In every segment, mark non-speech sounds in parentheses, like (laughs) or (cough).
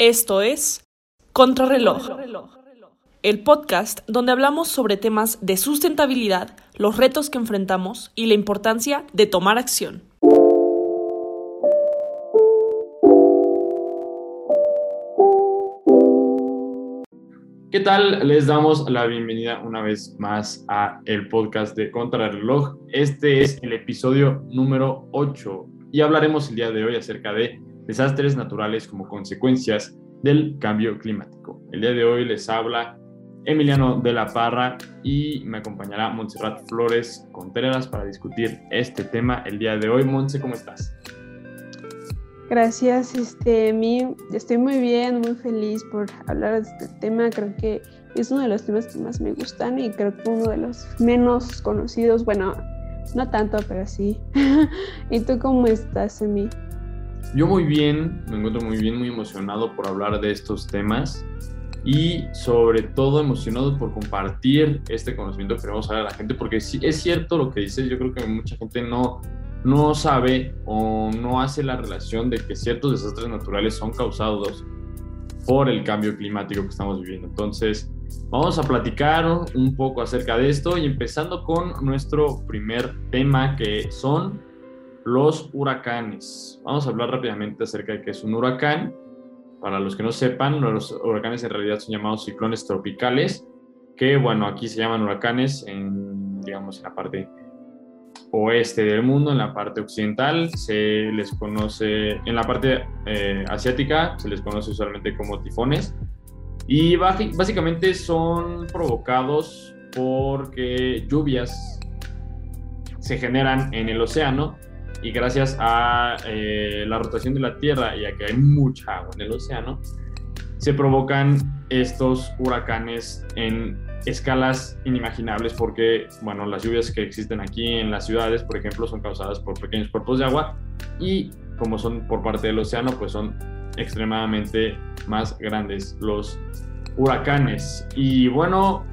Esto es Contrarreloj, el podcast donde hablamos sobre temas de sustentabilidad, los retos que enfrentamos y la importancia de tomar acción. ¿Qué tal? Les damos la bienvenida una vez más a el podcast de Contrarreloj. Este es el episodio número 8 y hablaremos el día de hoy acerca de desastres naturales como consecuencias del cambio climático. El día de hoy les habla Emiliano de la Parra y me acompañará Montserrat Flores Contreras para discutir este tema el día de hoy. Montse, ¿cómo estás? Gracias, este, mí estoy muy bien, muy feliz por hablar de este tema. Creo que es uno de los temas que más me gustan y creo que uno de los menos conocidos. Bueno, no tanto, pero sí. (laughs) ¿Y tú cómo estás, Emi? Yo muy bien, me encuentro muy bien, muy emocionado por hablar de estos temas y sobre todo emocionado por compartir este conocimiento que queremos hablar a la gente, porque es cierto lo que dices, yo creo que mucha gente no, no sabe o no hace la relación de que ciertos desastres naturales son causados por el cambio climático que estamos viviendo. Entonces, vamos a platicar un poco acerca de esto y empezando con nuestro primer tema que son los huracanes. Vamos a hablar rápidamente acerca de qué es un huracán. Para los que no sepan, los huracanes en realidad son llamados ciclones tropicales, que bueno, aquí se llaman huracanes en, digamos, en la parte oeste del mundo, en la parte occidental se les conoce, en la parte eh, asiática se les conoce usualmente como tifones y básicamente son provocados porque lluvias se generan en el océano y gracias a eh, la rotación de la Tierra y a que hay mucha agua en el océano, se provocan estos huracanes en escalas inimaginables porque, bueno, las lluvias que existen aquí en las ciudades, por ejemplo, son causadas por pequeños cuerpos de agua y como son por parte del océano, pues son extremadamente más grandes los huracanes. Y bueno,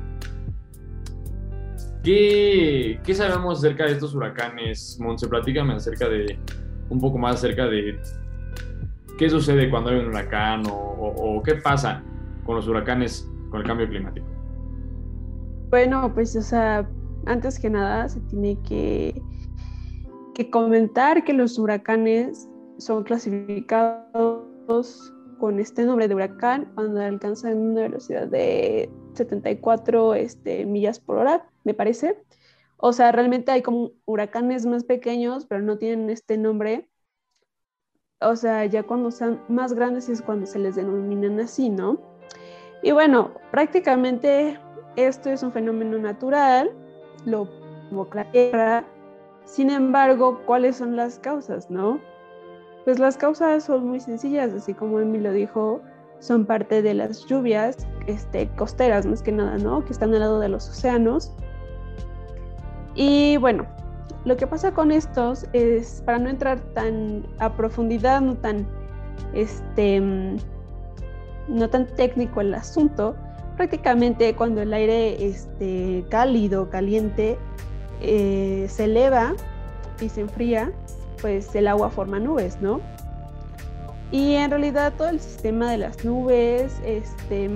¿Qué, ¿Qué, sabemos acerca de estos huracanes? Monse, platícame acerca de, un poco más acerca de qué sucede cuando hay un huracán o, o, qué pasa con los huracanes con el cambio climático. Bueno, pues, o sea, antes que nada se tiene que, que comentar que los huracanes son clasificados con este nombre de huracán cuando alcanzan una velocidad de 74 este, millas por hora me parece. O sea, realmente hay como huracanes más pequeños, pero no tienen este nombre. O sea, ya cuando son más grandes es cuando se les denominan así, ¿no? Y bueno, prácticamente esto es un fenómeno natural, lo provoca la Tierra. Sin embargo, ¿cuáles son las causas, no? Pues las causas son muy sencillas, así como Emi lo dijo, son parte de las lluvias este, costeras, más que nada, ¿no? Que están al lado de los océanos y bueno, lo que pasa con estos es, para no entrar tan a profundidad, no tan, este, no tan técnico el asunto, prácticamente cuando el aire este, cálido, caliente, eh, se eleva y se enfría, pues el agua forma nubes, ¿no? Y en realidad todo el sistema de las nubes este,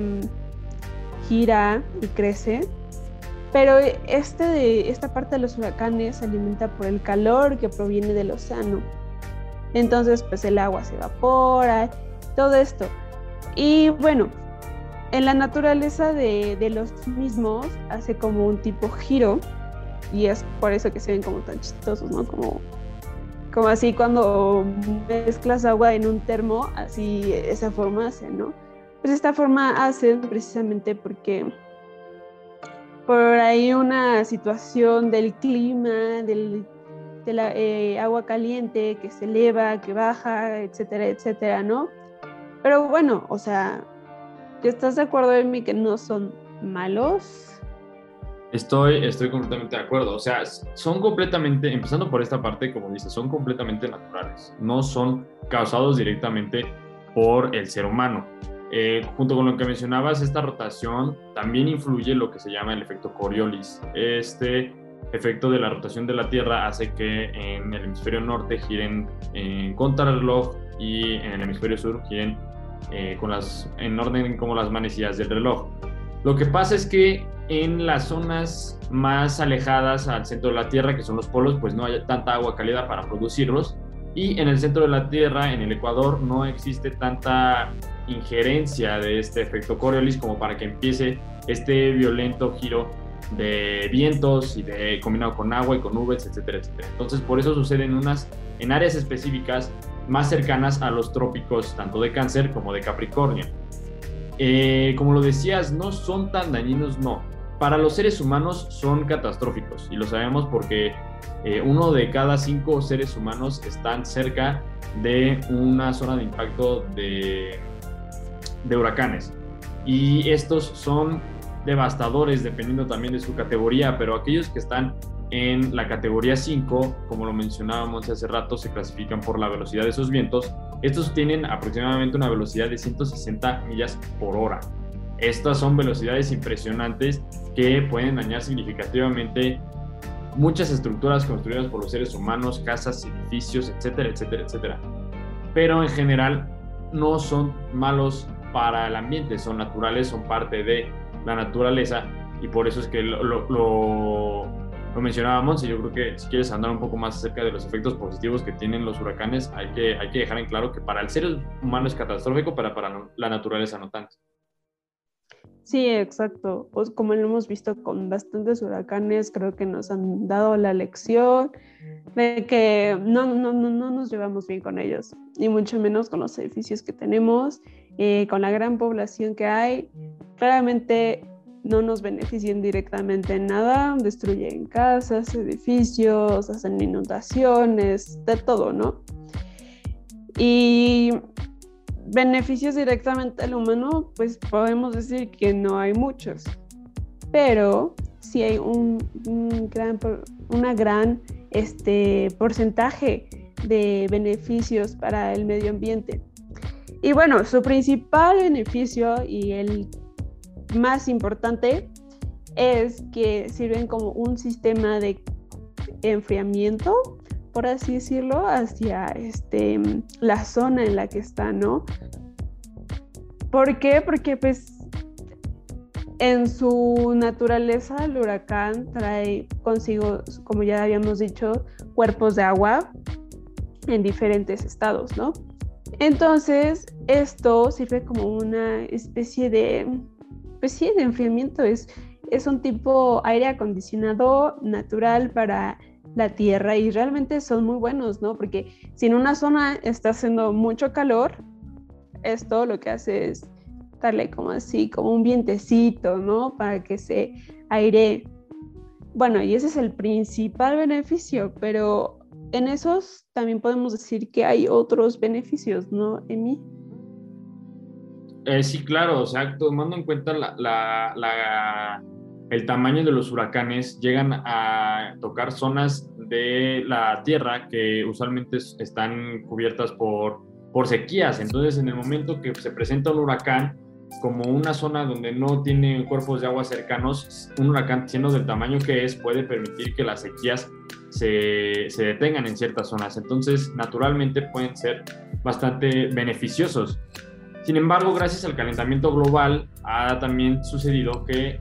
gira y crece pero este de, esta parte de los huracanes se alimenta por el calor que proviene del océano. Entonces, pues el agua se evapora, todo esto. Y bueno, en la naturaleza de, de los mismos hace como un tipo giro y es por eso que se ven como tan chistosos, ¿no? Como, como así cuando mezclas agua en un termo, así esa forma hace, ¿no? Pues esta forma hace precisamente porque por ahí una situación del clima, del, de la eh, agua caliente que se eleva, que baja, etcétera, etcétera, ¿no? Pero bueno, o sea, ¿estás de acuerdo en mí que no son malos? Estoy, estoy completamente de acuerdo. O sea, son completamente, empezando por esta parte, como dices, son completamente naturales. No son causados directamente por el ser humano. Eh, junto con lo que mencionabas, esta rotación también influye lo que se llama el efecto Coriolis. Este efecto de la rotación de la Tierra hace que en el hemisferio norte giren en contrarreloj y en el hemisferio sur giren eh, con las, en orden como las manecillas del reloj. Lo que pasa es que en las zonas más alejadas al centro de la Tierra, que son los polos, pues no hay tanta agua cálida para producirlos. Y en el centro de la Tierra, en el Ecuador, no existe tanta injerencia de este efecto Coriolis como para que empiece este violento giro de vientos y de combinado con agua y con nubes, etcétera, etcétera. Entonces, por eso sucede en unas en áreas específicas más cercanas a los trópicos, tanto de Cáncer como de Capricornio. Eh, como lo decías, no son tan dañinos, no. Para los seres humanos son catastróficos y lo sabemos porque eh, uno de cada cinco seres humanos están cerca de una zona de impacto de, huracanes. Y estos son devastadores dependiendo también de su categoría, pero aquellos que están en la categoría 5, como lo mencionábamos hace rato, se clasifican por la velocidad de esos vientos. Estos tienen aproximadamente una velocidad de 160 millas por hora. Estas son velocidades impresionantes que pueden dañar significativamente muchas estructuras construidas por los seres humanos, casas, edificios, etcétera, etcétera, etcétera. Pero en general no son malos para el ambiente, son naturales, son parte de la naturaleza y por eso es que lo, lo, mencionábamos y yo creo que si quieres andar un poco más acerca de los efectos positivos que tienen los huracanes, hay que, hay que dejar en claro que para el ser humano es catastrófico, pero para la naturaleza no tanto. Sí, exacto. Como lo hemos visto con bastantes huracanes, creo que nos han dado la lección de que no, no, no, no nos llevamos bien con ellos, y mucho menos con los edificios que tenemos, eh, con la gran población que hay. Claramente no nos benefician directamente en nada, destruyen casas, edificios, hacen inundaciones, de todo, ¿no? Y beneficios directamente al humano, pues podemos decir que no hay muchos, pero sí hay un, gran, una gran este, porcentaje de beneficios para el medio ambiente. Y bueno, su principal beneficio y el más importante es que sirven como un sistema de enfriamiento, por así decirlo, hacia este, la zona en la que está, ¿no? ¿Por qué? Porque pues en su naturaleza el huracán trae consigo, como ya habíamos dicho, cuerpos de agua en diferentes estados, ¿no? Entonces, esto sirve como una especie de pues sí, de enfriamiento es, es un tipo aire acondicionado natural para la tierra y realmente son muy buenos, ¿no? Porque si en una zona está haciendo mucho calor, esto lo que hace es darle como así, como un vientecito, ¿no? Para que se aire. Bueno, y ese es el principal beneficio, pero en esos también podemos decir que hay otros beneficios, ¿no, Emi? Eh, sí, claro, o sea, tomando en cuenta el tamaño de los huracanes, llegan a tocar zonas de la Tierra que usualmente están cubiertas por, por sequías. Entonces, en el momento que se presenta un huracán, como una zona donde no tiene cuerpos de agua cercanos, un huracán siendo del tamaño que es puede permitir que las sequías se, se, detengan en ciertas zonas. Entonces, naturalmente pueden ser bastante beneficiosos. Sin embargo, gracias al calentamiento global ha también sucedido que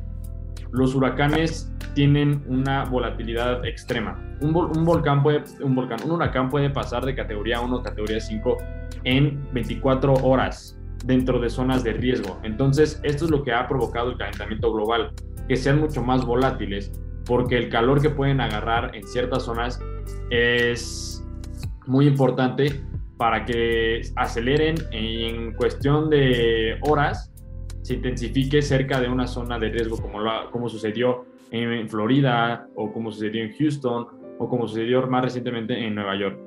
los huracanes tienen una volatilidad extrema. Un, volcán puede, un, huracán puede pasar de categoría 1 a categoría 5 en 24 horas dentro de zonas de riesgo. Entonces, esto es lo que ha provocado el calentamiento global, que sean mucho más volátiles, porque el calor que pueden agarrar en ciertas zonas es muy importante para que aceleren en cuestión de horas, se intensifique cerca de una zona de riesgo como, como sucedió en Florida o como sucedió en Houston o como sucedió más recientemente en Nueva York.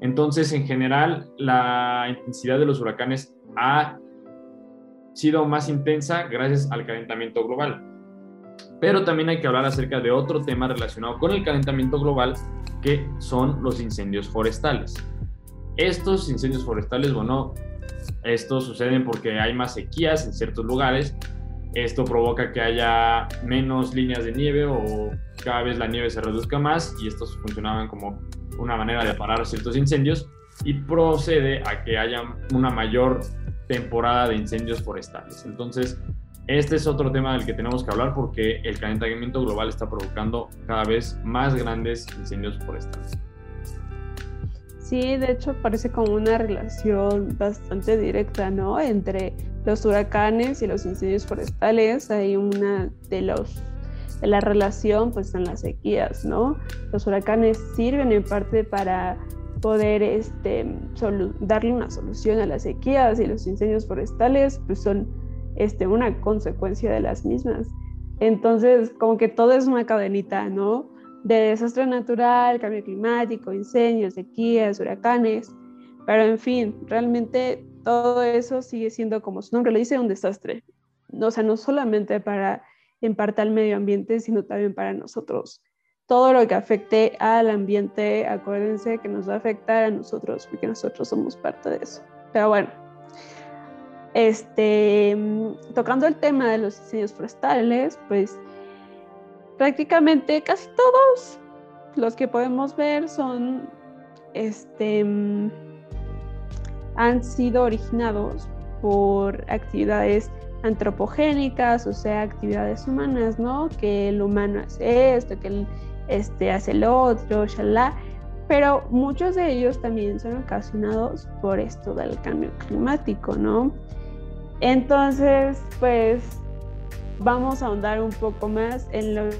Entonces, en general, la intensidad de los huracanes ha sido más intensa gracias al calentamiento global. Pero también hay que hablar acerca de otro tema relacionado con el calentamiento global, que son los incendios forestales. Estos incendios forestales, bueno, estos suceden porque hay más sequías en ciertos lugares. Esto provoca que haya menos líneas de nieve o cada vez la nieve se reduzca más y estos funcionaban como una manera de parar ciertos incendios y procede a que haya una mayor temporada de incendios forestales. Entonces, este es otro tema del que tenemos que hablar porque el calentamiento global está provocando cada vez más grandes incendios forestales. Sí, de hecho parece como una relación bastante directa, ¿no? Entre los huracanes y los incendios forestales. Hay una de los de la relación pues en las sequías, ¿no? Los huracanes sirven en parte para poder este, darle una solución a las sequías y los incendios forestales pues son este, una consecuencia de las mismas. Entonces, como que todo es una cadenita, ¿no? De desastre natural, cambio climático, incendios, sequías, huracanes. Pero en fin, realmente todo eso sigue siendo, como su nombre lo dice, un desastre. O sea, no solamente para en parte al medio ambiente, sino también para nosotros. Todo lo que afecte al ambiente, acuérdense que nos va a afectar a nosotros, porque nosotros somos parte de eso. Pero bueno, este, tocando el tema de los incendios forestales, pues prácticamente casi todos los que podemos ver son, este, han sido originados por actividades antropogénicas, o sea, actividades humanas, ¿no? Que el humano hace esto, que él este, hace el otro, shalá. Pero muchos de ellos también son ocasionados por esto del cambio climático, ¿no? Entonces, pues vamos a ahondar un poco más en los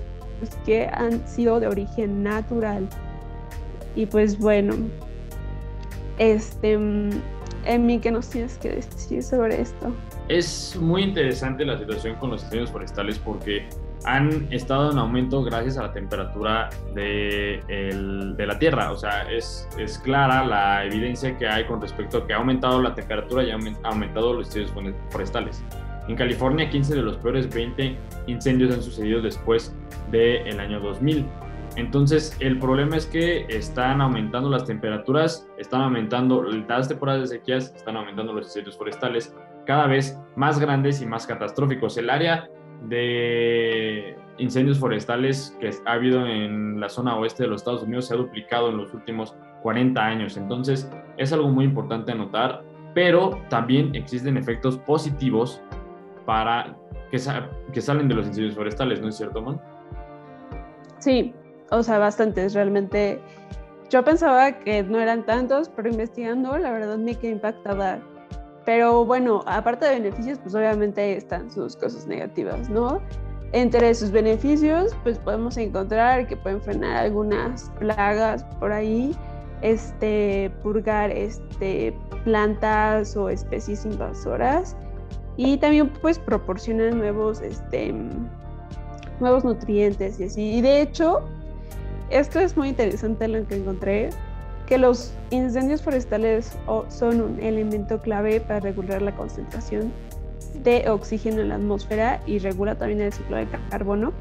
que han sido de origen natural. Y pues bueno, este, Emi, ¿qué nos tienes que decir sobre esto? Es muy interesante la situación con los incendios forestales porque han estado en aumento gracias a la temperatura de, de la Tierra. O sea, es, es, clara la evidencia que hay con respecto a que ha aumentado la temperatura y ha aumentado los incendios forestales. En California, 15 de los peores 20 incendios han sucedido después del año 2000. Entonces, el problema es que están aumentando las temperaturas, están aumentando las temporadas de sequías, están aumentando los incendios forestales cada vez más grandes y más catastróficos. El área de incendios forestales que ha habido en la zona oeste de los Estados Unidos se ha duplicado en los últimos 40 años. Entonces, es algo muy importante anotar, pero también existen efectos positivos para que, que salen de los incendios forestales, ¿no es cierto, Man? Sí, o sea, bastantes. Realmente yo pensaba que no eran tantos, pero investigando, la verdad me quedé impactada. Pero bueno, aparte de beneficios, pues obviamente están sus cosas negativas, ¿no? Entre sus beneficios, pues podemos encontrar que pueden frenar algunas plagas por ahí, este, purgar este, plantas o especies invasoras y también pues proporcionan nuevos, este, nuevos nutrientes y así. Y de hecho, esto es muy interesante lo que encontré, que los incendios forestales son un elemento clave para regular la concentración de oxígeno en la atmósfera y regula también el ciclo de carbono.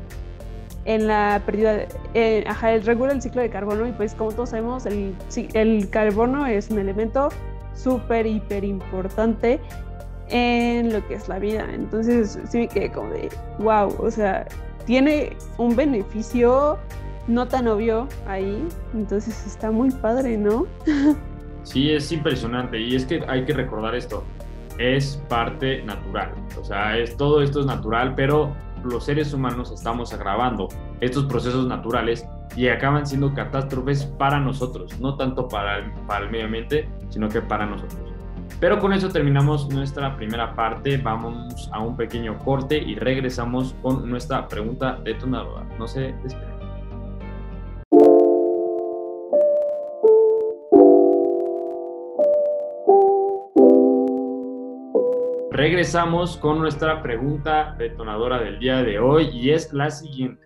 En la pérdida, de, eh, ajá, regula el ciclo de carbono y pues como todos sabemos, el, el carbono es un elemento súper, hiper importante en lo que es la vida. Entonces sí me quedé como de, wow, o sea, tiene un beneficio no tan obvio ahí, entonces está muy padre, ¿no? (laughs) sí, es impresionante y es que hay que recordar esto, es parte natural, o sea, es, todo esto es natural, pero los seres humanos estamos agravando estos procesos naturales y acaban siendo catástrofes para nosotros, no tanto para el, para el medio ambiente, sino que para nosotros. Pero con eso terminamos nuestra primera parte. Vamos a un pequeño corte y regresamos con nuestra pregunta detonadora. No se despeguen. Regresamos con nuestra pregunta detonadora del día de hoy y es la siguiente.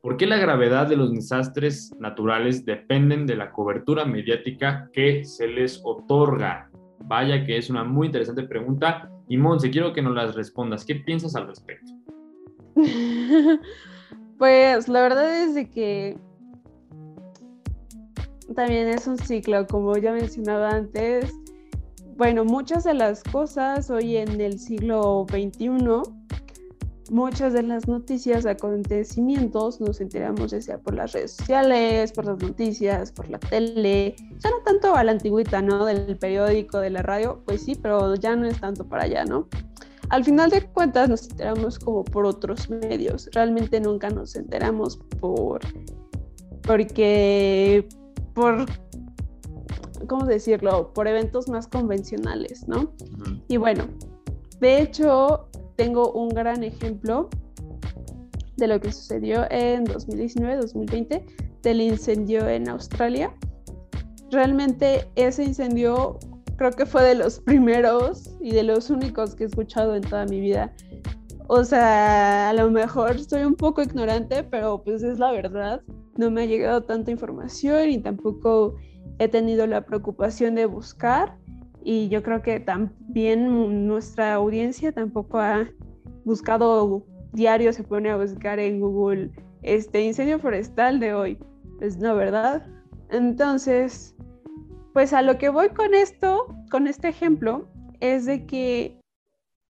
¿Por qué la gravedad de los desastres naturales dependen de la cobertura mediática que se les otorga? Vaya que es una muy interesante pregunta. Y Monse, quiero que nos las respondas. ¿Qué piensas al respecto? (laughs) pues la verdad es de que también es un ciclo, como ya mencionaba antes. Bueno, muchas de las cosas hoy en el siglo XXI muchas de las noticias, acontecimientos, nos enteramos ya sea por las redes sociales, por las noticias, por la tele, ya no tanto a la antigüita, ¿no? Del periódico, de la radio, pues sí, pero ya no es tanto para allá, ¿no? Al final de cuentas nos enteramos como por otros medios, realmente nunca nos enteramos por, porque, por, ¿cómo decirlo? Por eventos más convencionales, ¿no? Y bueno, de hecho, tengo un gran ejemplo de lo que sucedió en 2019-2020 del incendio en Australia. Realmente ese incendio creo que fue de los (laughs) primeros y de los únicos que he escuchado en toda mi vida. O sea, a lo mejor soy un poco ignorante, pero pues es la verdad. No me ha llegado tanta información y tampoco he tenido la preocupación de buscar y yo creo que también nuestra audiencia tampoco ha buscado diario, se pone a buscar en Google este incendio forestal de hoy. Pues no, ¿verdad? Entonces, pues a lo que voy con esto, con este ejemplo, es de que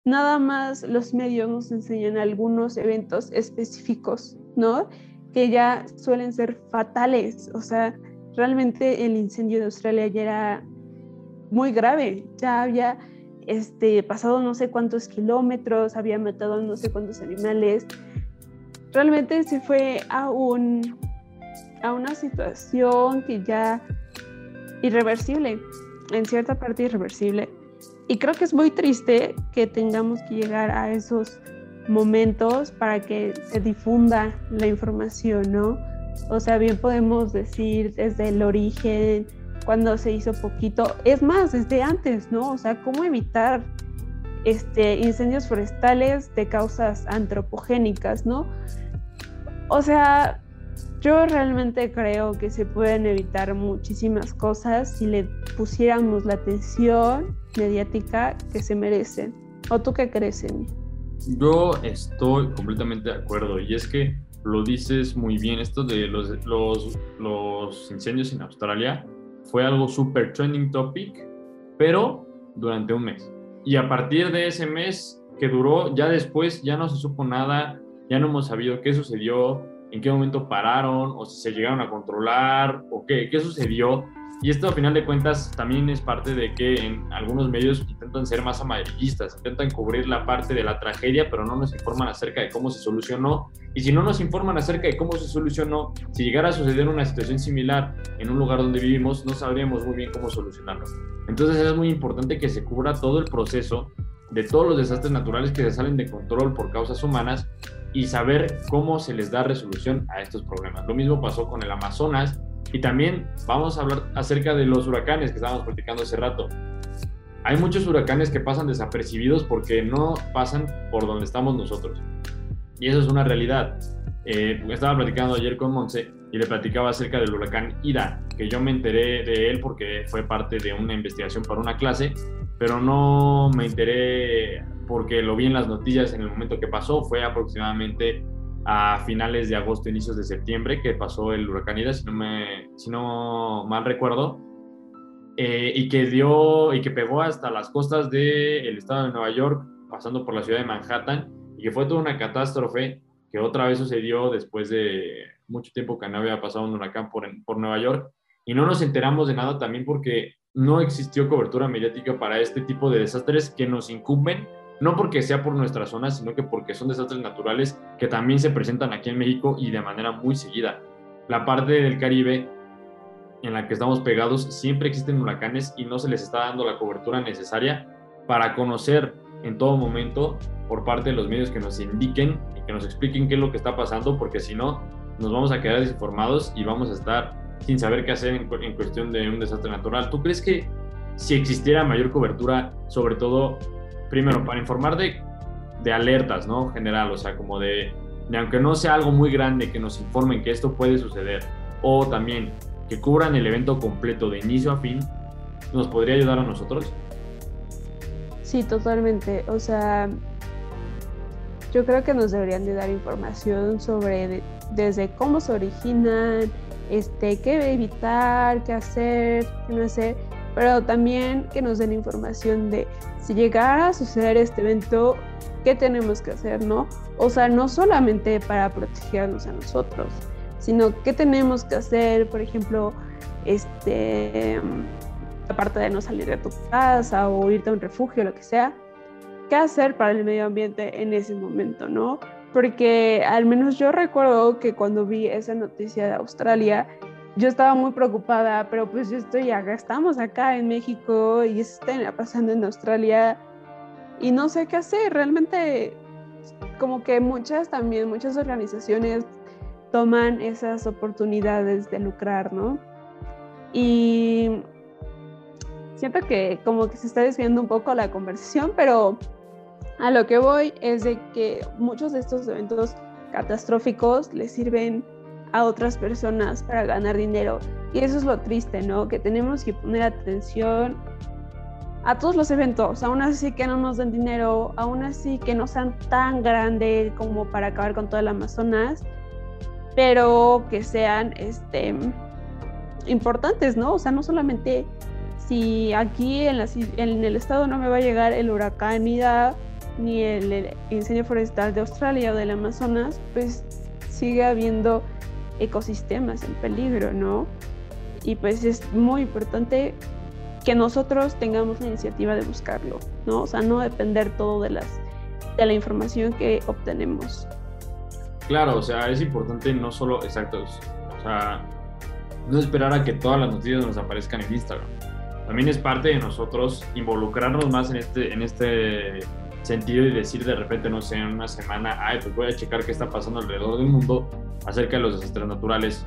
nada más los medios nos enseñan algunos eventos específicos, ¿no? Que ya suelen ser fatales. O sea, realmente el incendio de Australia ya era muy grave. Ya había este, pasado no sé cuántos kilómetros, había matado no sé cuántos animales. Realmente se fue a, un, a una situación que ya irreversible, en cierta parte irreversible. Y creo que es muy triste que tengamos que llegar a esos momentos para que se difunda la información, ¿no? O sea, bien podemos decir desde el origen, cuando se hizo poquito, es más, desde antes, ¿no? O sea, cómo evitar este, incendios forestales de causas antropogénicas, ¿no? O sea, yo realmente creo que se pueden evitar muchísimas cosas si le pusiéramos la atención mediática que se merecen. ¿O tú qué crees, Emi? Yo estoy completamente de acuerdo y es que lo dices muy bien, esto de los, los, los incendios en Australia fue algo súper trending topic, pero durante un mes. Y a partir de ese mes que duró, ya después ya no se supo nada, ya no hemos sabido qué sucedió, en qué momento pararon, o si se llegaron a controlar, o qué, qué sucedió. Y esto, a final de cuentas, también es parte de que en algunos medios intentan ser más amarillistas, intentan cubrir la parte de la tragedia, pero no nos informan acerca de cómo se solucionó. Y si no nos informan acerca de cómo se solucionó, si llegara a suceder una situación similar en un lugar donde vivimos, no sabríamos muy bien cómo solucionarlo. Entonces es muy importante que se cubra todo el proceso de todos los desastres naturales que salen de control por causas humanas y saber cómo se les da resolución a estos problemas. Lo mismo pasó con el Amazonas y también vamos a hablar acerca de los huracanes que estábamos platicando hace rato. Hay muchos huracanes que pasan desapercibidos porque no pasan por donde estamos nosotros. Y eso es una realidad. Eh, estaba platicando ayer con Monse y le platicaba acerca del huracán Ida, que yo me enteré de él porque fue parte de una investigación para una clase, pero no me enteré porque lo vi en las noticias en el momento que pasó, fue aproximadamente a finales de agosto, inicios de septiembre, que pasó el huracán Ida, si no, me, si no mal recuerdo, eh, y que dio y que pegó hasta las costas del estado de Nueva York, pasando por la ciudad de Manhattan, y que fue toda una catástrofe que otra vez sucedió después de mucho tiempo que no había pasado un huracán por, por Nueva York, y no nos enteramos de nada también porque no existió cobertura mediática para este tipo de desastres que nos incumben no porque sea por nuestra zona, sino que porque son desastres naturales que también se presentan aquí en México y de manera muy seguida. La parte del Caribe en la que estamos pegados siempre existen huracanes y no se les está dando la cobertura necesaria para conocer en todo momento por parte de los medios que nos indiquen y que nos expliquen qué es lo que está pasando, porque si no, nos vamos a quedar desinformados y vamos a estar sin saber qué hacer en, en cuestión de un desastre natural. ¿Tú crees que si existiera mayor cobertura, sobre todo primero, para informar de, de alertas, ¿no? General, o sea, como de, de, aunque no sea algo muy grande, que nos informen que esto puede suceder, o también que cubran el evento completo de inicio a fin, ¿nos podría ayudar a nosotros? Sí, totalmente. O sea, yo creo que nos deberían de dar información sobre desde cómo se originan, este, qué evitar, qué hacer, qué no hacer, pero también que nos den información de si llegara a suceder este evento, qué tenemos que hacer, ¿no? O sea, no solamente para protegernos a nosotros, sino qué tenemos que hacer, por ejemplo, este, aparte de no salir de tu casa o irte a un refugio, lo que sea, qué hacer para el medio ambiente en ese momento, ¿no? Porque al menos yo recuerdo que cuando vi esa noticia de Australia, yo estaba muy preocupada, pero pues yo estoy acá, estamos acá en México y está pasando en Australia y no sé qué hacer. Realmente, como que muchas también, muchas organizaciones toman esas oportunidades de lucrar, ¿no? Y siento que como que se está desviando un poco la conversación, pero a lo que voy es de que muchos de estos eventos catastróficos les sirven a otras personas para ganar dinero. Y eso es lo triste, ¿no? Que tenemos que poner atención a todos los eventos, aún así que no nos den dinero, aún así que no sean tan grandes como para acabar con todo el Amazonas, pero que sean este, importantes, ¿no? O sea, no solamente si aquí en, en el estado no me va a llegar el huracán Ida ni el incendio forestal de Australia o del Amazonas, pues sigue habiendo ecosistemas en peligro, ¿no? Y pues es muy importante que nosotros tengamos la iniciativa de buscarlo, ¿no? O sea, no depender todo de, las, de la información que obtenemos. Claro, o sea, es importante no solo, exactos, o sea, no esperar a que todas las noticias nos aparezcan en Instagram. También es parte de nosotros involucrarnos más en este, en este sentido y decir de repente, no sé, en una semana, ay, pues voy a checar qué está pasando alrededor del mundo acerca de los desastres naturales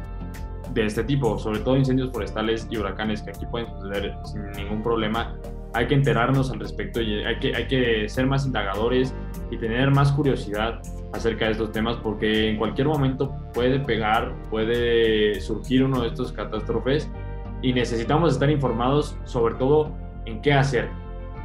de este tipo, sobre todo incendios forestales y huracanes que aquí pueden suceder sin ningún problema. Hay que enterarnos al respecto y hay que, hay que ser más indagadores y tener más curiosidad acerca de estos temas porque en cualquier momento puede pegar, puede surgir uno de estos catástrofes y necesitamos estar informados sobre todo en qué hacer,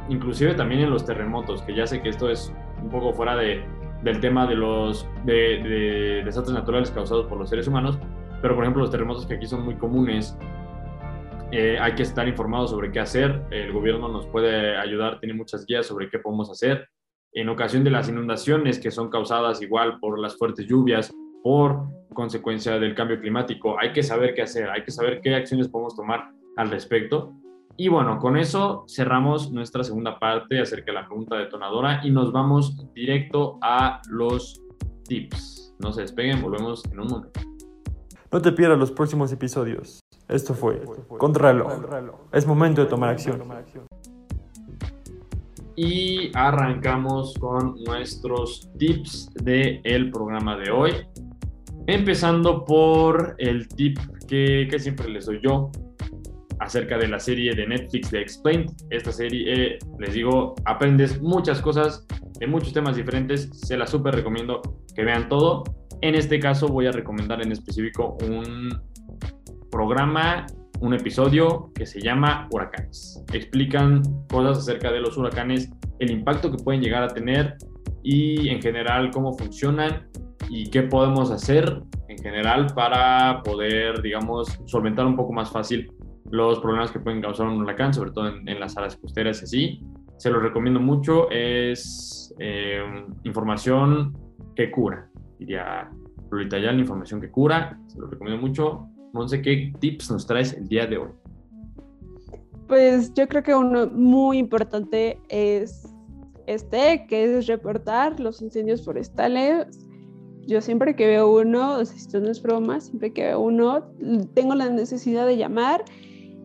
inclusive también en los terremotos, que ya sé que esto es un poco fuera de, del tema de los de, desastres naturales causados por los seres humanos, pero por ejemplo los terremotos que aquí son muy comunes, eh, hay que estar informados sobre qué hacer, el gobierno nos puede ayudar, tiene muchas guías sobre qué podemos hacer. En ocasión de las inundaciones que son causadas igual por las fuertes lluvias, por consecuencia del cambio climático, hay que saber qué hacer, hay que saber qué acciones podemos tomar al respecto y bueno, con eso cerramos nuestra segunda parte acerca de la pregunta detonadora y nos vamos directo a los tips. No se despeguen, volvemos en un momento. No te pierdas los próximos episodios. Esto fue Contrarreloj. Es momento de tomar acción. Y arrancamos con nuestros tips del el programa de hoy. Empezando por el tip que, que siempre les doy yo, acerca de la serie de Netflix de Explained. Esta serie, eh, les digo, aprendes muchas cosas de muchos temas diferentes. Se la súper recomiendo que vean todo. En este caso voy a recomendar en específico un programa, un episodio que se llama Huracanes. Explican cosas acerca de los huracanes, el impacto que pueden llegar a tener y en general cómo funcionan y qué podemos hacer en general para poder, digamos, solventar un poco más fácil los problemas que pueden causar un huracán, sobre todo en, las áreas costeras y así. Se los recomiendo mucho, es eh, información que cura, diría Lolita la información que cura, se los recomiendo mucho. Sé qué tips nos traes el día de hoy. Pues yo creo que uno muy importante es este, que es reportar los incendios forestales. Yo siempre que veo uno, o sea, esto no es broma, siempre que veo uno, tengo la necesidad de llamar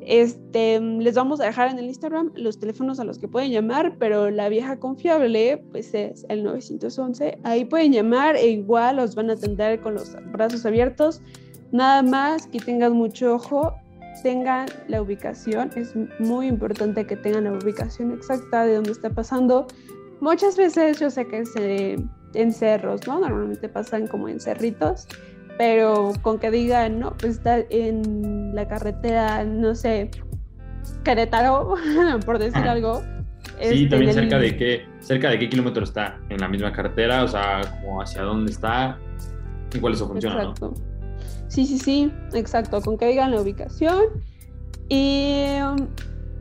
este, les vamos a dejar en el Instagram los teléfonos a los que pueden llamar, pero la vieja confiable pues es el 911. Ahí pueden llamar e igual los van a atender con los brazos abiertos. Nada más que tengan mucho ojo, tengan la ubicación. Es muy importante que tengan la ubicación exacta de dónde está pasando. Muchas veces yo sé que es en cerros, ¿no? Normalmente pasan como en cerritos pero con que digan, no, pues está en la carretera, no sé, Querétaro, (laughs) por decir algo. Sí, este, también cerca de qué, cerca de qué kilómetro está en la misma carretera, o sea, como hacia dónde está, y cuál es su función, exacto. Sí, sí, sí, exacto, con que digan la ubicación. Y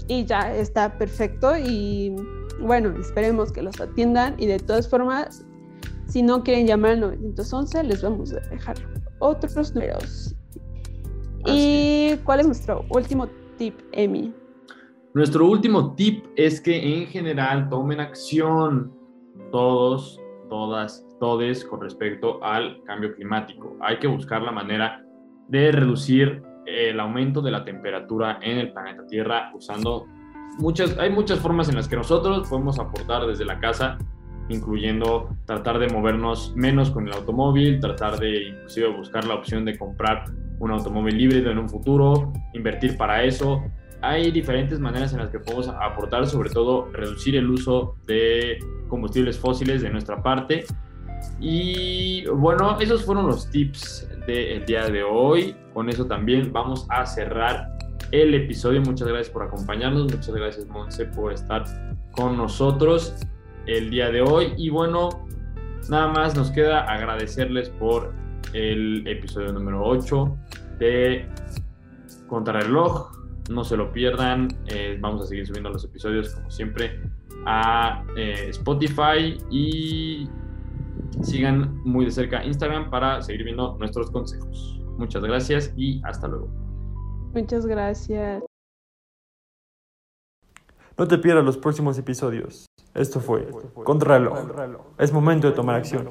y ya está perfecto y bueno, esperemos que los atiendan y de todas formas, si no quieren llamar al 911, les vamos a dejar otros números. ¿Y cuál es nuestro último tip, Emi? Nuestro último tip es que en general tomen acción todos, todas, todes con respecto al cambio climático. Hay que buscar la manera de reducir el aumento de la temperatura en el planeta Tierra usando muchas, hay muchas formas en las que nosotros podemos aportar desde la casa, incluyendo tratar de movernos menos con el automóvil, tratar de inclusive buscar la opción de comprar un automóvil híbrido en un futuro, invertir para eso. Hay diferentes maneras en las que podemos aportar, sobre todo reducir el uso de combustibles fósiles de nuestra parte. Y bueno, esos fueron los tips del día de hoy. Con eso también vamos a cerrar el episodio. Muchas gracias por acompañarnos. Muchas gracias, Monse, por estar con nosotros el día de hoy. Y bueno, nada más nos queda agradecerles por el episodio número 8 de Contrarreloj. No se lo pierdan. Eh, vamos a seguir subiendo los episodios, como siempre, a eh, Spotify y sigan muy de cerca Instagram para seguir viendo nuestros consejos. Muchas gracias y hasta luego. Muchas gracias. No te pierdas los próximos episodios. Esto fue Contrarreloj. Es momento de tomar acción.